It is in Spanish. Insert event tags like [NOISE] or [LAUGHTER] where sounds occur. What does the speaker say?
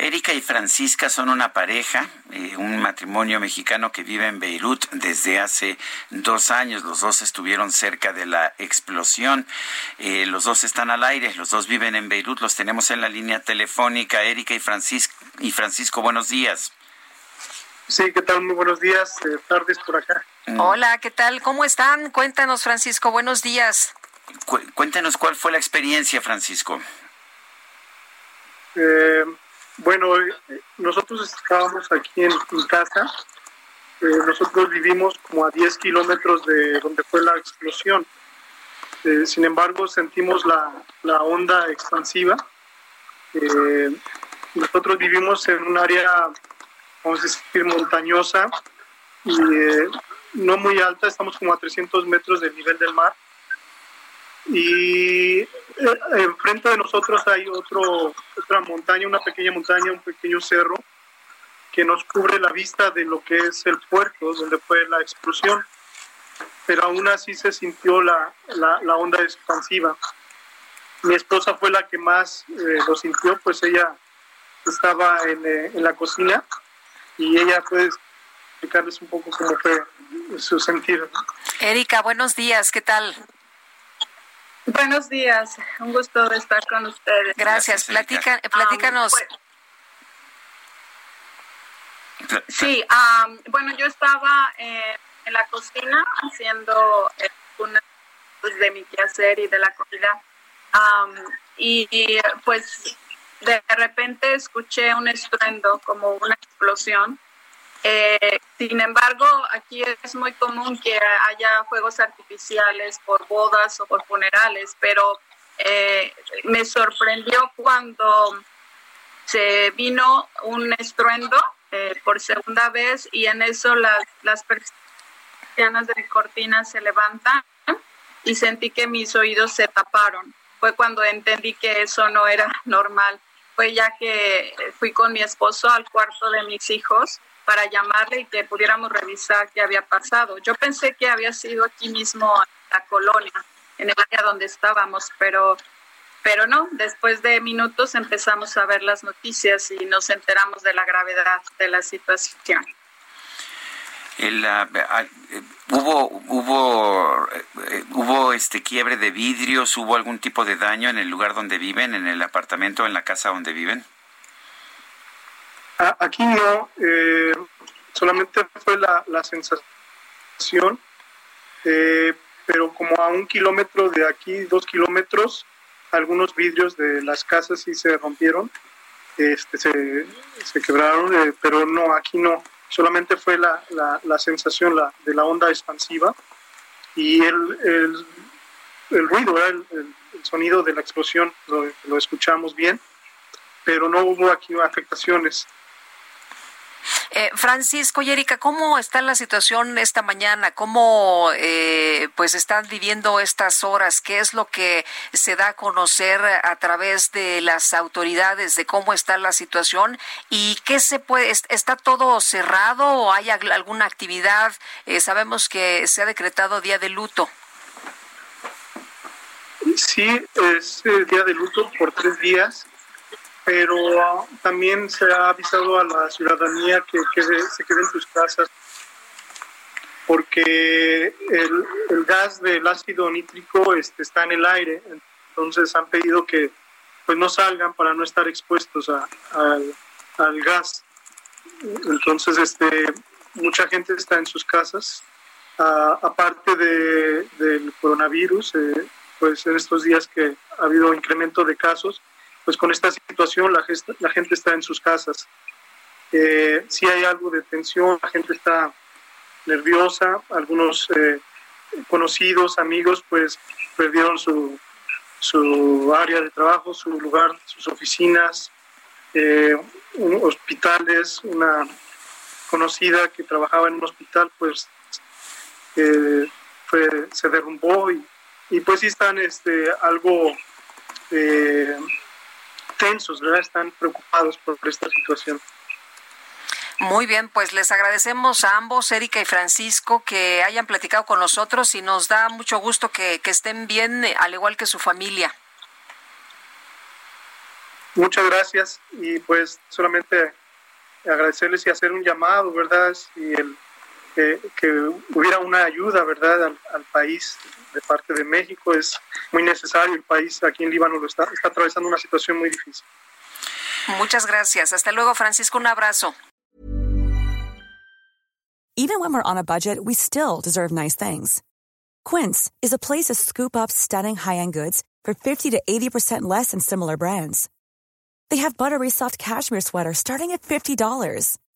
Erika y Francisca son una pareja, eh, un matrimonio mexicano que vive en Beirut desde hace dos años. Los dos estuvieron cerca de la explosión. Eh, los dos están al aire, los dos viven en Beirut. Los tenemos en la línea telefónica. Erika y Francisco, y Francisco buenos días. Sí, ¿qué tal? Muy buenos días, eh, tardes por acá. Hola, ¿qué tal? ¿Cómo están? Cuéntanos, Francisco, buenos días. Cu- cuéntanos cuál fue la experiencia, Francisco. Eh, bueno, eh, nosotros estábamos aquí en, casa. Eh, nosotros vivimos como a 10 kilómetros de donde fue la explosión. Eh, sin embargo, sentimos la, onda expansiva. Nosotros vivimos en un área, vamos a decir, montañosa y no muy alta, estamos como a 300 metros del nivel del mar. Y eh, enfrente de nosotros hay otro, otra montaña, una pequeña montaña, un pequeño cerro que nos cubre la vista de lo que es el puerto donde fue la explosión. Pero aún así se sintió la, la, onda expansiva. Mi esposa fue la que más eh, lo sintió, pues ella estaba en, eh, en la cocina y ella puede explicarles un poco cómo fue su sentir. Erika, buenos días, ¿qué tal? Buenos días, un gusto estar con ustedes. Gracias. Platica, platícanos. pues, Sí, am, bueno, yo estaba eh, en la cocina haciendo eh, una pues, de mi quehacer y de la comida. Am, y, y, pues de repente escuché un estruendo como una explosión. Eh, sin embargo, aquí es muy común que haya fuegos artificiales por bodas o por funerales, pero eh, me sorprendió cuando se vino un estruendo eh, por segunda vez y en eso las, las persianas de mi cortina se levantan y sentí que mis oídos se taparon. Fue cuando entendí que eso no era [LAUGHS] normal. Fue ya que fui con mi esposo al cuarto de mis hijos para llamarle y que pudiéramos revisar qué había pasado. Yo pensé que había sido aquí mismo en la colonia, en el área donde estábamos, pero pero no, después de minutos empezamos a ver las noticias y nos enteramos de la gravedad de la situación. El, ah, eh, hubo hubo eh, hubo este quiebre de vidrios, hubo algún tipo de daño en el lugar donde viven, en el apartamento, en la casa donde viven. A- Aquí no, eh, solamente fue la, la sensación, eh, pero como a un kilómetro de aquí, dos kilómetros, algunos vidrios de las casas sí se rompieron, este, se, se quebraron, eh, pero no, aquí no, solamente fue la, la, sensación la, de la onda expansiva y el, el, el ruido, el, el- sonido de la explosión, lo, lo escuchamos bien, pero no hubo aquí afectaciones. Eh, Francisco y ¿cómo está la situación esta mañana? ¿Cómo eh, pues están viviendo estas horas? ¿Qué es lo que se da a conocer a través de las autoridades de cómo está la situación? ¿Y qué se puede? est- ¿Está todo cerrado o hay al- alguna actividad? Eh, sabemos que se ha decretado día de luto. Sí, es el día de luto por tres días, pero ah, también se ha avisado a la ciudadanía que, quede- se quede en sus casas porque el, gas del ácido nítrico este, está en el aire, entonces han pedido que pues no salgan para no estar expuestos a- al gas. Entonces, este, mucha gente está en sus casas, Ah, aparte de, del coronavirus. eh, pues en estos días que ha habido incremento de casos, pues con esta situación la, gesta- la gente está en sus casas. Eh, si hay algo de tensión, la gente está nerviosa, algunos eh, conocidos, amigos, pues perdieron su, su área de trabajo, su lugar, sus oficinas, eh, hospitales, una conocida que trabajaba en un hospital, pues fue, se derrumbó y, y, pues sí están este, algo eh, tensos, ¿verdad? Están preocupados por esta situación. Muy bien, pues les agradecemos a ambos, Erika y Francisco, que hayan platicado con nosotros y nos da mucho gusto que, estén bien, al igual que su familia. Muchas gracias y pues solamente agradecerles y hacer un llamado, ¿verdad? Y el, que, hubiera una ayuda, ¿verdad?, al, país de parte de México. Es muy necesario. El país aquí en Líbano lo está, está atravesando una situación muy difícil. Muchas gracias. Hasta luego, Francisco. Un abrazo. Even when we're on a budget, we still deserve nice things. Quince is a place to scoop up stunning high-end goods for 50 to 80% less than similar brands. They have buttery soft cashmere sweaters starting at $50,